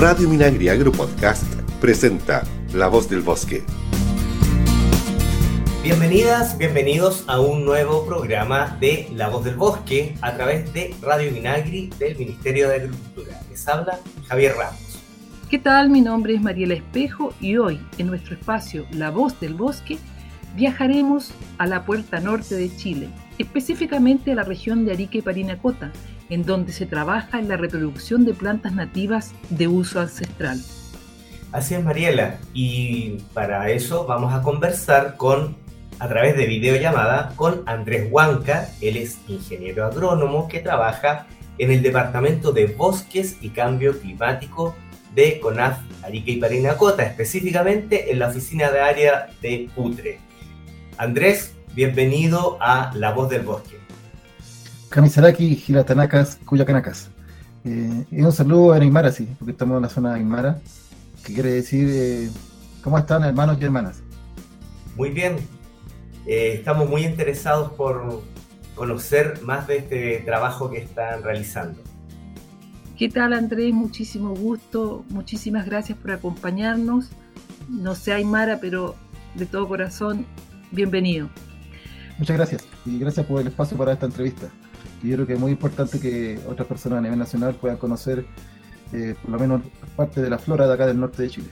Radio Minagri Agro Podcast presenta La Voz del Bosque. Bienvenidas, bienvenidos a un nuevo programa de La Voz del Bosque a través de Radio Minagri del Ministerio de Agricultura. Les habla Javier Ramos. ¿Qué tal? Mi nombre es Mariela Espejo y hoy en nuestro espacio La Voz del Bosque viajaremos a la puerta norte de Chile, específicamente a la región de Arica y Parinacota, en donde se trabaja en la reproducción de plantas nativas de uso ancestral. Así es, Mariela, y para eso vamos a conversar con, a través de videollamada, con Andrés Huanca, él es ingeniero agrónomo que trabaja en el Departamento de Bosques y Cambio Climático de CONAF Arica y Parinacota, específicamente en la oficina de área de Putre. Andrés, bienvenido a La Voz del Bosque. Kamisaraki, Hiratanakas, Cuyacanakas. Eh, y un saludo a Aymara, sí, porque estamos en la zona de Aymara, que quiere decir, eh, ¿cómo están hermanos y hermanas? Muy bien, eh, estamos muy interesados por conocer más de este trabajo que están realizando. ¿Qué tal Andrés? Muchísimo gusto, muchísimas gracias por acompañarnos. No sé Aymara, pero de todo corazón, bienvenido. Muchas gracias y gracias por el espacio para esta entrevista yo creo que es muy importante que otras personas a nivel nacional puedan conocer eh, por lo menos parte de la flora de acá del norte de Chile.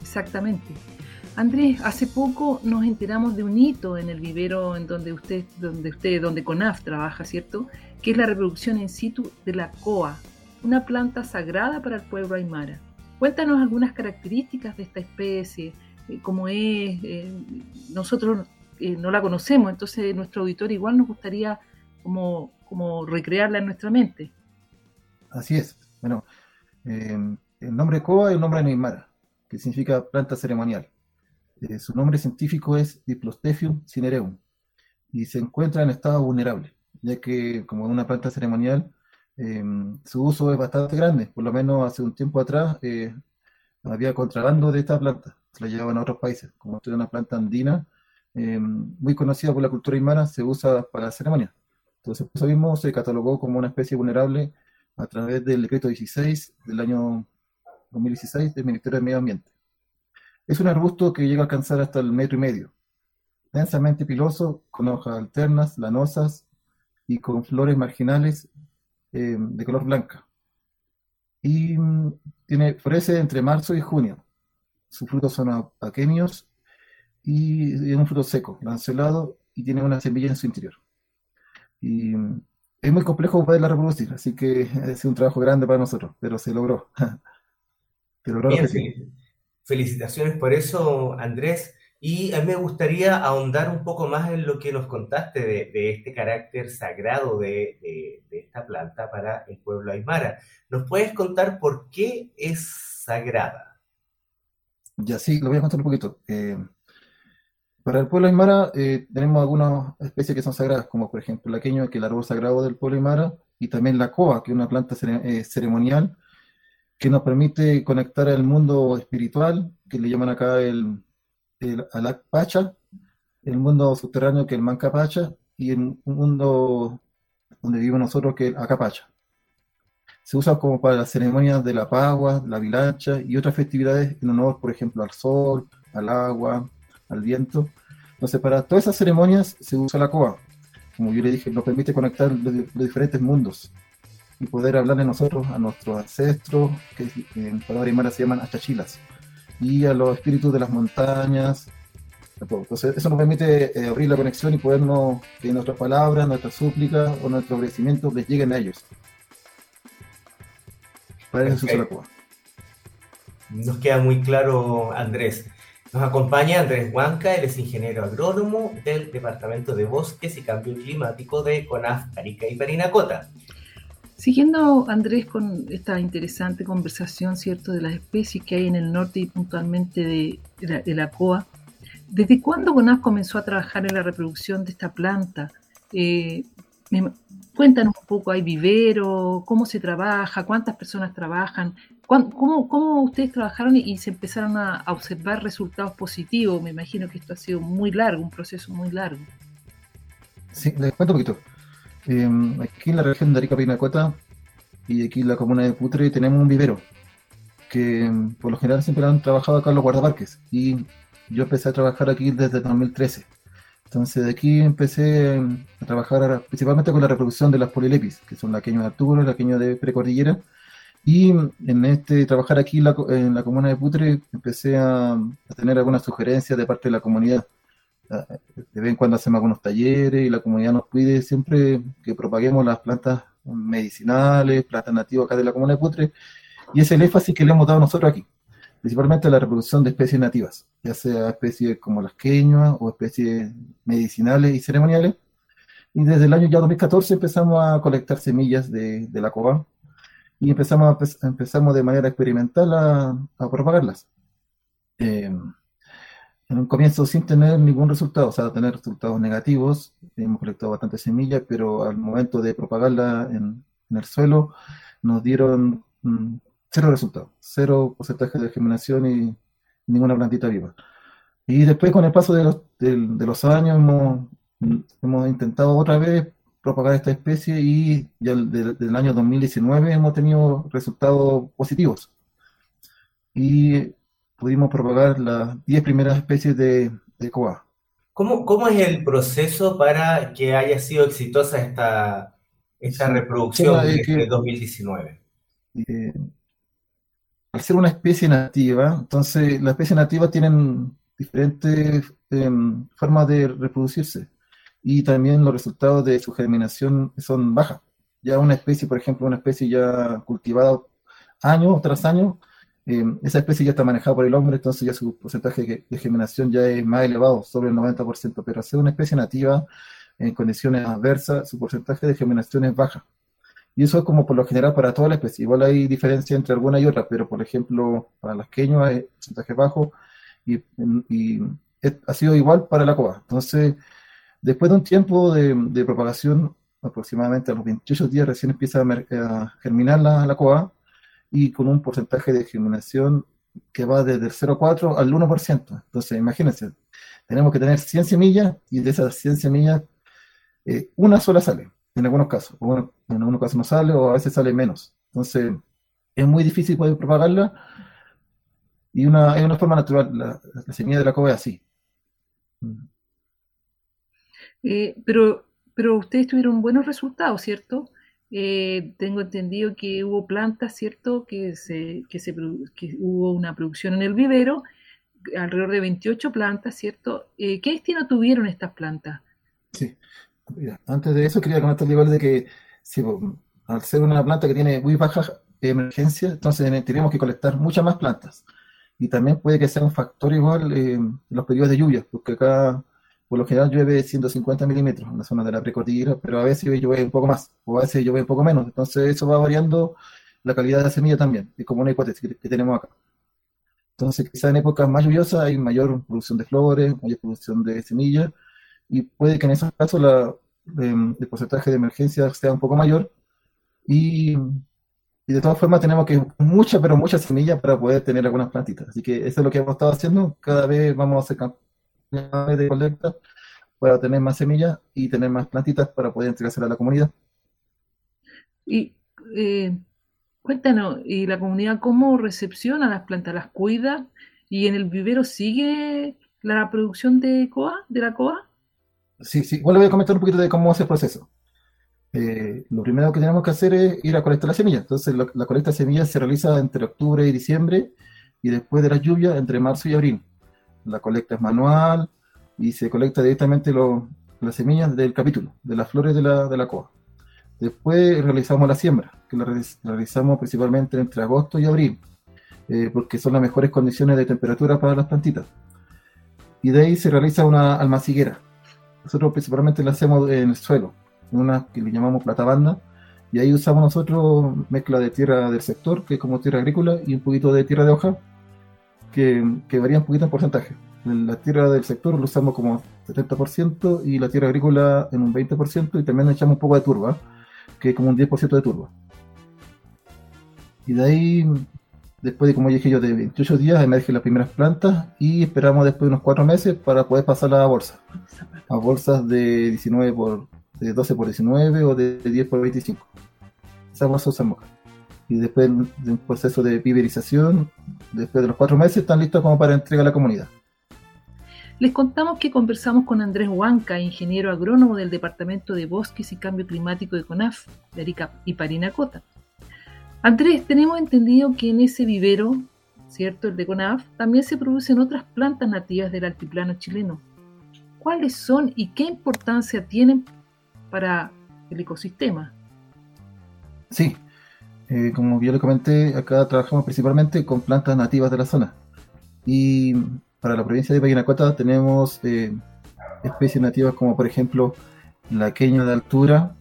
Exactamente. Andrés, hace poco nos enteramos de un hito en el vivero en donde usted, donde usted, donde CONAF trabaja, ¿cierto? Que es la reproducción in situ de la coa, una planta sagrada para el pueblo aymara. Cuéntanos algunas características de esta especie, eh, cómo es. Eh, nosotros no la conocemos, entonces nuestro auditor igual nos gustaría como como recrearla en nuestra mente. Así es. Bueno, eh, el nombre Coa es el nombre de Neymar, que significa planta ceremonial. Eh, su nombre científico es Diplostephium cinereum y se encuentra en estado vulnerable, ya que como una planta ceremonial, eh, su uso es bastante grande. Por lo menos hace un tiempo atrás había contrabando de esta planta, se la llevaban a otros países. Como es una planta andina, muy conocida por la cultura aymara, se usa para ceremonias. Entonces, eso mismo se catalogó como una especie vulnerable a través del decreto 16 del año 2016 del Ministerio de Medio Ambiente. Es un arbusto que llega a alcanzar hasta el metro y medio, densamente piloso, con hojas alternas, lanosas y con flores marginales eh, de color blanca. Y mm, tiene, florece entre marzo y junio. Sus frutos son aquenios y, y un fruto seco, lanceolado, y tiene una semilla en su interior. Y es muy complejo poderla reproducir, así que ha sido un trabajo grande para nosotros, pero se logró. se logró Felicitaciones por eso, Andrés. Y a mí me gustaría ahondar un poco más en lo que nos contaste de, este carácter sagrado de, esta planta para el pueblo aymara. ¿Nos puedes contar por qué es sagrada? Ya sí, lo voy a contar un poquito. Eh, para el pueblo aymara eh, tenemos algunas especies que son sagradas, como por ejemplo el aqueño, que es el árbol sagrado del pueblo aymara, y también la coa, que es una planta eh, ceremonial que nos permite conectar al mundo espiritual, que le llaman acá el, el Pacha, el mundo subterráneo que es el Mancapacha, y el un mundo donde vivimos nosotros que es el Acapacha. Se usa como para las ceremonias de la pagua, la vilancha y otras festividades en honor, por ejemplo, al sol, al agua, al viento. Entonces, para todas esas ceremonias se usa la coa. Como yo le dije, nos permite conectar los, diferentes mundos y poder hablarle nosotros a nuestros ancestros, que en palabra aymara se llaman achachilas, y a los espíritus de las montañas. Entonces, eso nos permite eh, abrir la conexión y podernos, que nuestras palabras, nuestras súplicas o nuestros agradecimientos les lleguen a ellos. Para eso se usa la coa. Nos queda muy claro, Andrés. Nos acompaña Andrés Huanca, él es ingeniero agrónomo del Departamento de Bosques y Cambio Climático de CONAF Arica y Parinacota. Siguiendo, Andrés, con esta interesante conversación, ¿cierto?, de las especies que hay en el norte y puntualmente de, la, COA, ¿desde cuándo CONAF comenzó a trabajar en la reproducción de esta planta? Eh, cuéntanos un poco, ¿hay vivero? ¿Cómo se trabaja? ¿Cuántas personas trabajan? ¿Cómo, ¿Cómo, ustedes trabajaron y, se empezaron a, observar resultados positivos? Me imagino que esto ha sido muy largo, un proceso muy largo. Sí, les cuento un poquito. Em, aquí en la región de Arica Pinacuata y aquí en la comuna de Putre tenemos un vivero porque mm, por lo general siempre han trabajado acá en los guardaparques y yo empecé a trabajar aquí desde 2013. Entonces de aquí empecé mm, a trabajar principalmente con la reproducción de las polilepis, que son la de Arturo, la queño de precordillera. Y en este trabajar aquí en la comuna de Putre empecé a, a, tener algunas sugerencias de parte de la comunidad. Ah, de vez en cuando hacemos algunos talleres y la comunidad nos pide siempre que propaguemos las plantas medicinales, plantas nativas acá de la comuna de Putre. Y es el énfasis que le hemos dado nosotros aquí principalmente la reproducción de especies nativas, ya sea especies como las queñuas o especies medicinales y ceremoniales. Y desde el año ya 2014 empezamos a colectar semillas de, de la coba y empezamos, a, empezamos de manera experimental a, a propagarlas. Eh, en un comienzo sin tener ningún resultado, o sea, tener resultados negativos, hemos colectado bastantes semillas, pero al momento de propagarla en, en el suelo nos dieron mm, cero resultados, cero porcentaje de germinación y ninguna plantita viva. Y después con el paso de los, de, de los años hemos, hemos, intentado otra vez propagar esta especie y ya desde el año 2019 hemos tenido resultados positivos. Y pudimos propagar las 10 primeras especies de, de coa. ¿Cómo, ¿Cómo, es el proceso para que haya sido exitosa esta, esta reproducción de que, 2019? Eh, al ser una especie nativa, entonces las especies nativas tienen diferentes eh, formas de reproducirse y también los resultados de su germinación son bajas. Ya una especie, por ejemplo, una especie ya cultivada año tras año, eh, esa especie ya está manejada por el hombre, entonces ya su porcentaje de germinación ya es más elevado, sobre el 90%, pero al ser una especie nativa en condiciones adversas, su porcentaje de germinación es baja. Y eso es como por lo general para toda la especie. Igual hay diferencia entre alguna y otra, pero por ejemplo, para las queños hay porcentaje bajo y, ha sido igual para la coa. Entonces, después de un tiempo de, propagación, aproximadamente a los 28 días recién empieza a, a germinar la, la, coa y con un porcentaje de germinación que va desde el 0,4 al 1%. Entonces, imagínense, tenemos que tener 100 semillas y de esas 100 semillas, eh, una sola sale en algunos casos. Bueno, en algunos casos no sale o a veces sale menos. Entonces, es muy difícil poder propagarla. Y una, es una forma natural, la, la semilla de la coba es así. Eh, pero, pero ustedes tuvieron buenos resultados, ¿cierto? Eh, tengo entendido que hubo plantas, ¿cierto? Que, se, que, se, que hubo una producción en el vivero, alrededor de 28 plantas, ¿cierto? Eh, ¿Qué destino tuvieron estas plantas? Sí, antes de eso quería comentar igual de que si, al ser una planta que tiene muy baja emergencia, entonces tenemos que colectar muchas más plantas. Y también puede que sea un factor igual eh, los periodos de lluvia, porque acá por lo general llueve 150 milímetros en la zona de la precordillera, pero a veces llueve un poco más, o a veces llueve un poco menos. Entonces eso va variando la calidad de la semilla también, es como una hipótesis que, que tenemos acá. Entonces quizá en épocas más lluviosas hay mayor producción de flores, mayor producción de semillas, y puede que en esos casos la, eh, el porcentaje de emergencia sea un poco mayor. Y, y, de todas formas tenemos que mucha, pero mucha semilla para poder tener algunas plantitas. Así que eso es lo que hemos estado haciendo. Cada vez vamos a hacer campañas de colecta para tener más semillas y tener más plantitas para poder entregársela a la comunidad. Y eh, cuéntanos, ¿y la comunidad cómo recepciona las plantas? ¿Las cuida? ¿Y en el vivero sigue la producción de coa, de la coa? Sí, sí, igual le voy a comentar un poquito de cómo hace el proceso. Eh, lo primero que tenemos que hacer es ir a colectar las semillas. Entonces, la, la, colecta de semillas se realiza entre octubre y diciembre y después de la lluvia entre marzo y abril. La colecta es manual y se colecta directamente lo, las semillas del capítulo, de las flores de la, de la coa. Después realizamos la siembra, que la, realizamos principalmente entre agosto y abril, eh, porque son las mejores condiciones de temperatura para las plantitas. Y de ahí se realiza una almaciguera, nosotros principalmente la hacemos en el suelo, en una que le llamamos plata banda, y ahí usamos nosotros mezcla de tierra del sector, que es como tierra agrícola, y un poquito de tierra de hoja, que, que varía un poquito en porcentaje. La tierra del sector lo usamos como 70% y la tierra agrícola en un 20%, y también echamos un poco de turba, que es como un 10% de turba. Y de ahí Después de, como dije yo, de 28 días emergen las primeras plantas y esperamos después de unos 4 meses para poder pasarlas a bolsa. A bolsas de 19 por, de 12 por 19 o de 10 por 25. Esas bolsas acá. y después de un proceso de viverización, después de los cuatro meses, están listos como para entrega a la comunidad. Les contamos que conversamos con Andrés Huanca, ingeniero agrónomo del Departamento de Bosques y Cambio Climático de CONAF, de Arica y Parinacota. Andrés, tenemos entendido que en ese vivero, ¿cierto? El de CONAF, también se producen otras plantas nativas del altiplano chileno. ¿Cuáles son y qué importancia tienen para el ecosistema? Sí, eh, como yo le comenté, acá trabajamos principalmente con plantas nativas de la zona. Y para la provincia de Parinacota tenemos eh, especies nativas como por ejemplo la queña de altura,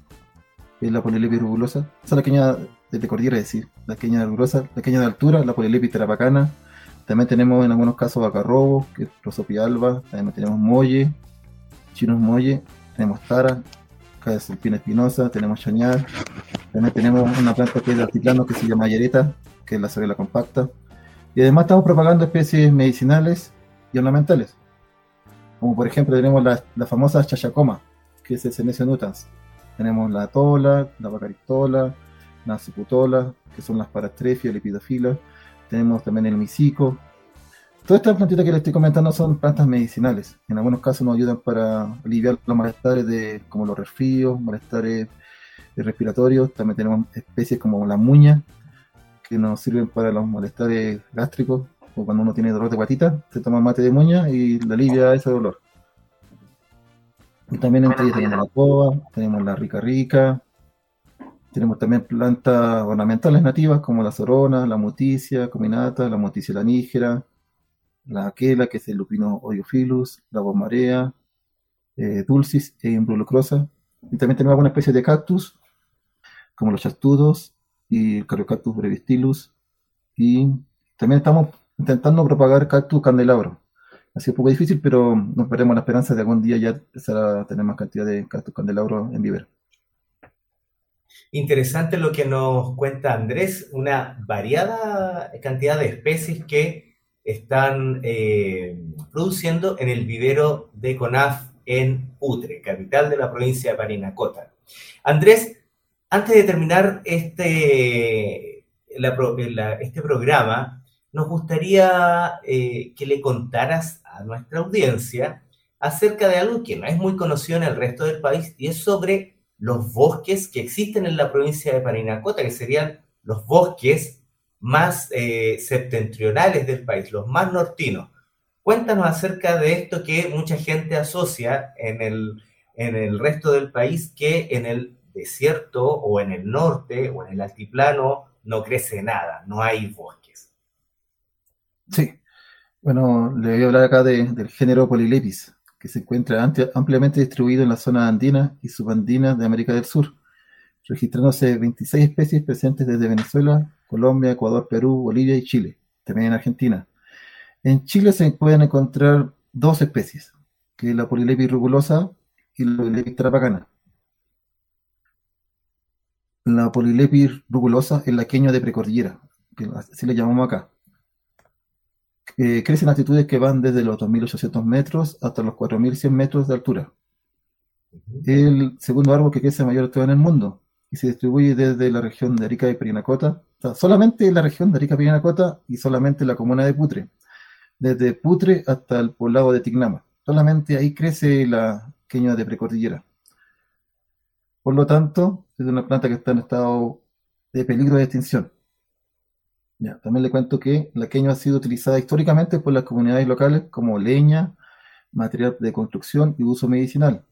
la polilepis rubulosa, esa es la queña de cordillera, es decir, la queña de rubulosa, la queña de altura, la polilepis terapacana, también tenemos en algunos casos bacarrobo, que es rosopialba, también tenemos molle, chinos molle, tenemos tara, caesulpina espinosa, tenemos chañar, también tenemos una planta que es de altiplano que se llama yereta, que es la sabela compacta, y además estamos propagando especies medicinales y ornamentales. Como por ejemplo tenemos la, la famosa chachacoma, que es el Senecio nutans. Tenemos la tola, la bacaristola, la suputola, que son las parastrefias, lepidofila. Tenemos también el misico. Todas estas plantitas que les estoy comentando son plantas medicinales. En algunos casos nos ayudan para aliviar los malestares de, como los resfríos, malestares respiratorios. También tenemos especies como la muña, que nos sirven para los malestares gástricos o cuando uno tiene dolor de guatita, se toma mate de muña y le alivia ese dolor. Y también entre ellas tenemos la coba, tenemos la rica rica, tenemos también plantas ornamentales nativas como la sorona, la muticia cominata, la muticia lanígera, la aquela, que es el lupino oiophilus, la bomarea, eh, dulcis e imbulucrosa. Y también tenemos alguna especie de cactus, como los chastudos y el Caryocactus brevistilus. Y también estamos intentando propagar cactus candelabro. Ha sido un poco difícil, pero nos veremos la esperanza de algún día ya empezar a tener más cantidad de cactus candelabro en vivero. Interesante lo que nos cuenta Andrés, una variada cantidad de especies que están eh, produciendo en el vivero de CONAF en Utre, capital de la provincia de Parinacota. Andrés, antes de terminar este, este programa, nos gustaría eh, que le contaras a nuestra audiencia acerca de algo que no es muy conocido en el resto del país y es sobre los bosques que existen en la provincia de Parinacota, que serían los bosques más eh, septentrionales del país, los más nortinos. Cuéntanos acerca de esto que mucha gente asocia en el, en el resto del país, que en el desierto o en el norte o en el altiplano no crece nada, no hay bosque. Sí, bueno, le voy a hablar acá del género Polylepis, que se encuentra ampliamente distribuido en la zona andina y subandina de América del Sur, registrándose 26 especies presentes desde Venezuela, Colombia, Ecuador, Perú, Bolivia y Chile, también en Argentina. En Chile se pueden encontrar dos especies, que es la Polylepis rugulosa y la Polylepis trapacana. La Polylepis rugulosa es la queña de precordillera, que así le llamamos acá eh, crecen altitudes que van desde los 2.800 metros hasta los 4.100 metros de altura. El segundo árbol que crece a mayor altura en el mundo y se distribuye desde la región de Arica y Perinacota, solamente la región de Arica y Perinacota y solamente la comuna de Putre, desde Putre hasta el poblado de Tignama. Solamente ahí crece la queña de precordillera. Por lo tanto, es una planta que está en estado de peligro de extinción también le cuento que la queña ha sido utilizada históricamente por las comunidades locales como leña, material de construcción y uso medicinal.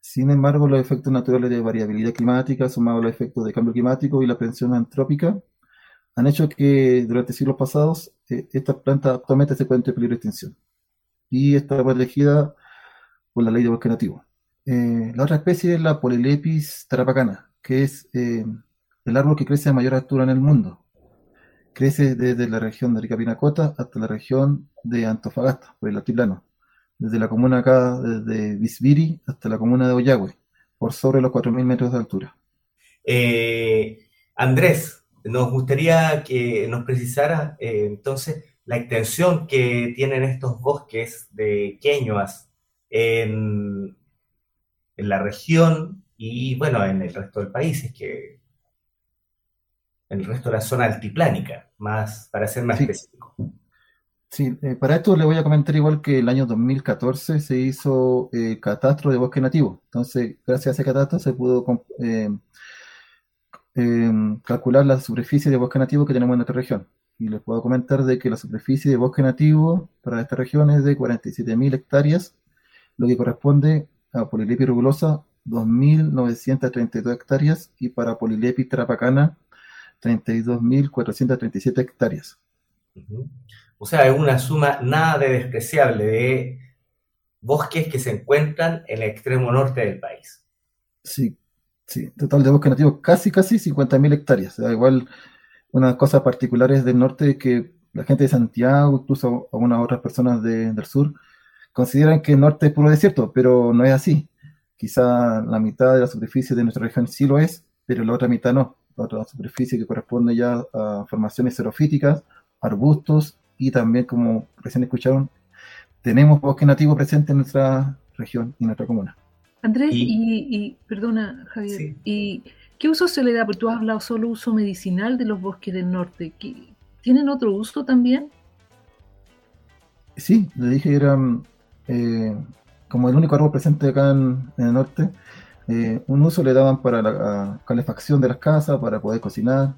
Sin embargo, los efectos naturales de variabilidad climática, sumados a los efectos de cambio climático y la presión antrópica, han hecho que durante siglos pasados eh, esta planta actualmente se encuentre en peligro de extinción y está protegida por la ley de bosque nativo. Eh, la otra especie es la Polylepis tarapacana, que es eh, el árbol que crece a mayor altura en el mundo crece desde la región de Arica-Pinacota hasta la región de Antofagasta, por el altiplano, desde la comuna acá, desde Visviri hasta la comuna de Oyagüe, por sobre los 4.000 metros de altura. Eh, Andrés, nos gustaría que nos precisara eh, entonces la extensión que tienen estos bosques de queñuas en, en la región y bueno, en el resto del país, es que en el resto de la zona altiplánica, más, para ser más específico. Sí, eh, para esto le voy a comentar igual que el año 2014 se hizo eh, catastro de bosque nativo. Entonces, gracias a ese catastro se pudo eh, calcular la superficie de bosque nativo que tenemos en nuestra región. Y les puedo comentar de que la superficie de bosque nativo para esta región es de 47.000 hectáreas, lo que corresponde a Polilepis rugulosa 2.932 hectáreas y para Polilepis trapacana 32.437 hectáreas. O sea, es una suma nada de despreciable de bosques que se encuentran en el extremo norte del país. Sí, sí, total de bosque nativo casi, casi 50.000 hectáreas. O sea, igual, una cosa particulares del norte es que la gente de Santiago, incluso algunas otras personas del sur, consideran que el norte es puro desierto, pero no es así. Quizá la mitad de la superficie de nuestra región sí lo es, pero la otra mitad no. Otra superficie que corresponde ya a formaciones xerofíticas, arbustos y también, como recién escucharon, tenemos bosque nativo presente en nuestra región y en nuestra comuna. Andrés, y, perdona Javier, ¿y qué uso se le da? Porque tú has hablado solo uso medicinal de los bosques del norte. ¿Tienen otro uso también? Sí, le dije que eran eh, como el único árbol presente acá en, el norte. Eh, un uso le daban para la calefacción de las casas, para poder cocinar.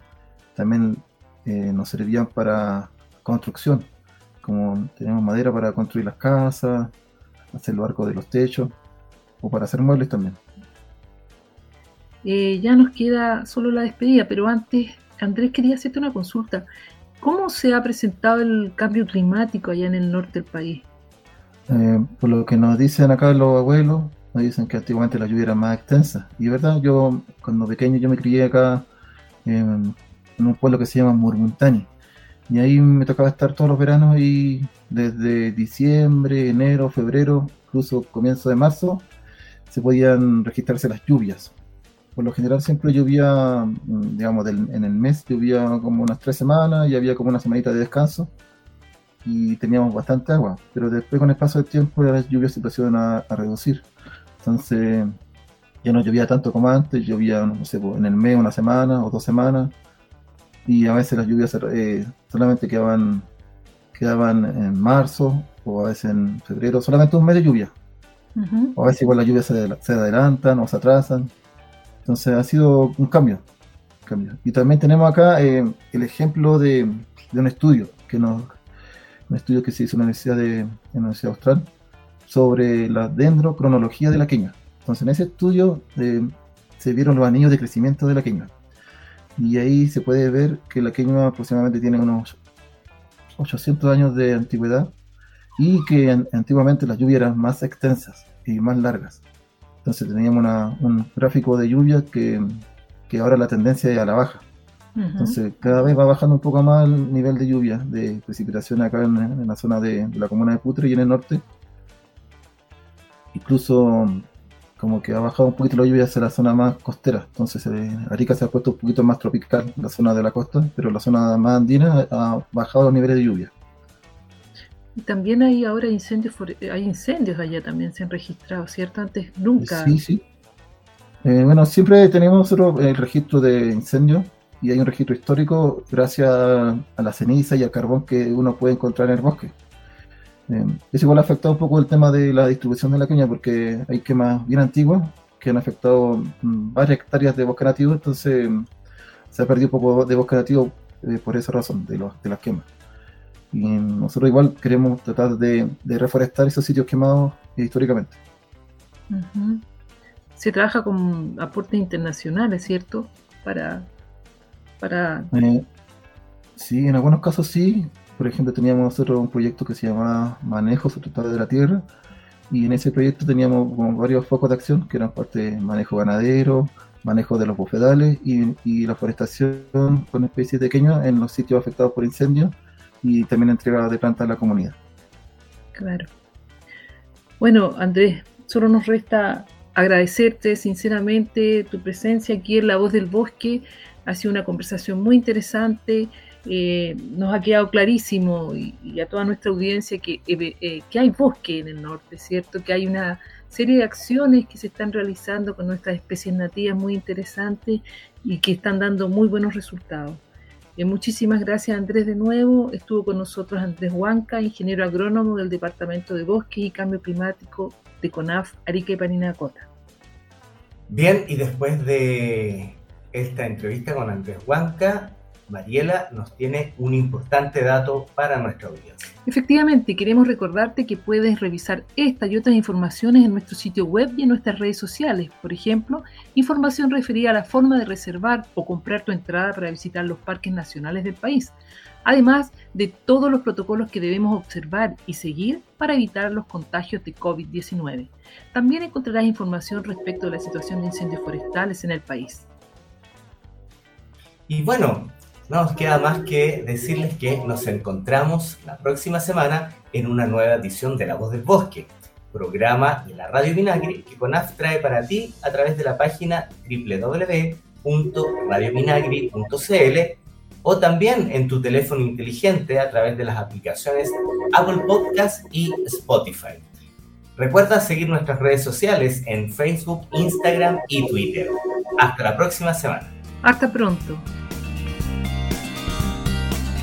También eh, nos servían para construcción, como tenemos madera para construir las casas, hacer los arcos de los techos o para hacer muebles también. Eh, ya nos queda solo la despedida, pero antes, Andrés, quería hacerte una consulta. ¿Cómo se ha presentado el cambio climático allá en el norte del país? Eh, por lo que nos dicen acá los abuelos, nos dicen que antiguamente la lluvia era más extensa. Y verdad, yo cuando pequeño yo me crié acá en, un pueblo que se llama Murmuntani. Y ahí me tocaba estar todos los veranos y desde diciembre, enero, febrero, incluso comienzo de marzo, se podían registrarse las lluvias. Por lo general siempre llovía, mm, digamos, en el mes llovía como unas tres semanas y había como una semanita de descanso y teníamos bastante agua, pero después con el paso del tiempo las lluvias se empezaron a, a reducir. Entonces ya no llovía tanto como antes, llovía, no sé, en el mes una semana o dos semanas y a veces las lluvias eh, solamente quedaban, quedaban en marzo o a veces en febrero, solamente un mes de lluvia. O a veces igual las lluvias se, adelantan o se atrasan. Entonces ha sido un cambio. cambio. Y también tenemos acá eh, el ejemplo de, un estudio, que nos, un estudio que se hizo en la Universidad, de, la Universidad Austral sobre la dendrocronología de la queña. Entonces en ese estudio eh, se vieron los anillos de crecimiento de la queña y ahí se puede ver que la queña aproximadamente tiene unos 800 años de antigüedad y que antiguamente las lluvias eran más extensas y más largas. Entonces teníamos un gráfico de lluvia que, que, ahora la tendencia es a la baja. Entonces cada vez va bajando un poco más el nivel de lluvia, de precipitación acá en, la zona de, de, la comuna de Putre y en el norte. Incluso como que ha bajado un poquito la lluvia hacia la zona más costera. Entonces eh, Arica se ha puesto un poquito más tropical, la zona de la costa, pero la zona más andina ha bajado los niveles de lluvia. Y también hay ahora incendios, hay incendios allá también se han registrado, ¿cierto? Antes nunca. Sí, sí. Eh, bueno, siempre tenemos nosotros el registro de incendios y hay un registro histórico gracias a la ceniza y al carbón que uno puede encontrar en el bosque. Eh, es igual ha afectado un poco el tema de la distribución de la caña porque hay quemas bien antiguas que han afectado mm, varias hectáreas de bosque nativo, entonces se ha perdido un poco de bosque nativo eh, por esa razón, de, de las quemas. Y nosotros igual queremos tratar de, reforestar esos sitios quemados históricamente. Se trabaja con aportes internacionales, ¿cierto? Para... para... Eh, sí, en algunos casos sí, por ejemplo, teníamos nosotros un proyecto que se llamaba Manejo Sustentable de la Tierra, y en ese proyecto teníamos varios focos de acción, que eran parte de manejo ganadero, manejo de los bufedales y, la forestación con especies pequeñas en los sitios afectados por incendios y también entrega de plantas a la comunidad. Claro. Bueno, Andrés, solo nos resta agradecerte sinceramente tu presencia aquí en La Voz del Bosque. Ha sido una conversación muy interesante. Eh, nos ha quedado clarísimo y, a toda nuestra audiencia que, eh, eh, que, hay bosque en el norte, ¿cierto? Que hay una serie de acciones que se están realizando con nuestras especies nativas muy interesantes y que están dando muy buenos resultados. Muchísimas gracias Andrés de nuevo. Estuvo con nosotros Andrés Huanca, ingeniero agrónomo del Departamento de Bosques y Cambio Climático de CONAF Arica y Parinacota. Bien, y después de esta entrevista con Andrés Huanca, Mariela nos tiene un importante dato para nuestra audiencia. Efectivamente, queremos recordarte que puedes revisar esta y otras informaciones en nuestro sitio web y en nuestras redes sociales. Por ejemplo, información referida a la forma de reservar o comprar tu entrada para visitar los parques nacionales del país. Además de todos los protocolos que debemos observar y seguir para evitar los contagios de COVID-19. También encontrarás información respecto de la situación de incendios forestales en el país. Y bueno, no nos queda más que decirles que nos encontramos la próxima semana en una nueva edición de La Voz del Bosque, programa de la Radio Minagri que CONAF trae para ti a través de la página www.radiominagri.cl o también en tu teléfono inteligente a través de las aplicaciones Apple Podcast y Spotify. Recuerda seguir nuestras redes sociales en Facebook, Instagram y Twitter. Hasta la próxima semana. Hasta pronto.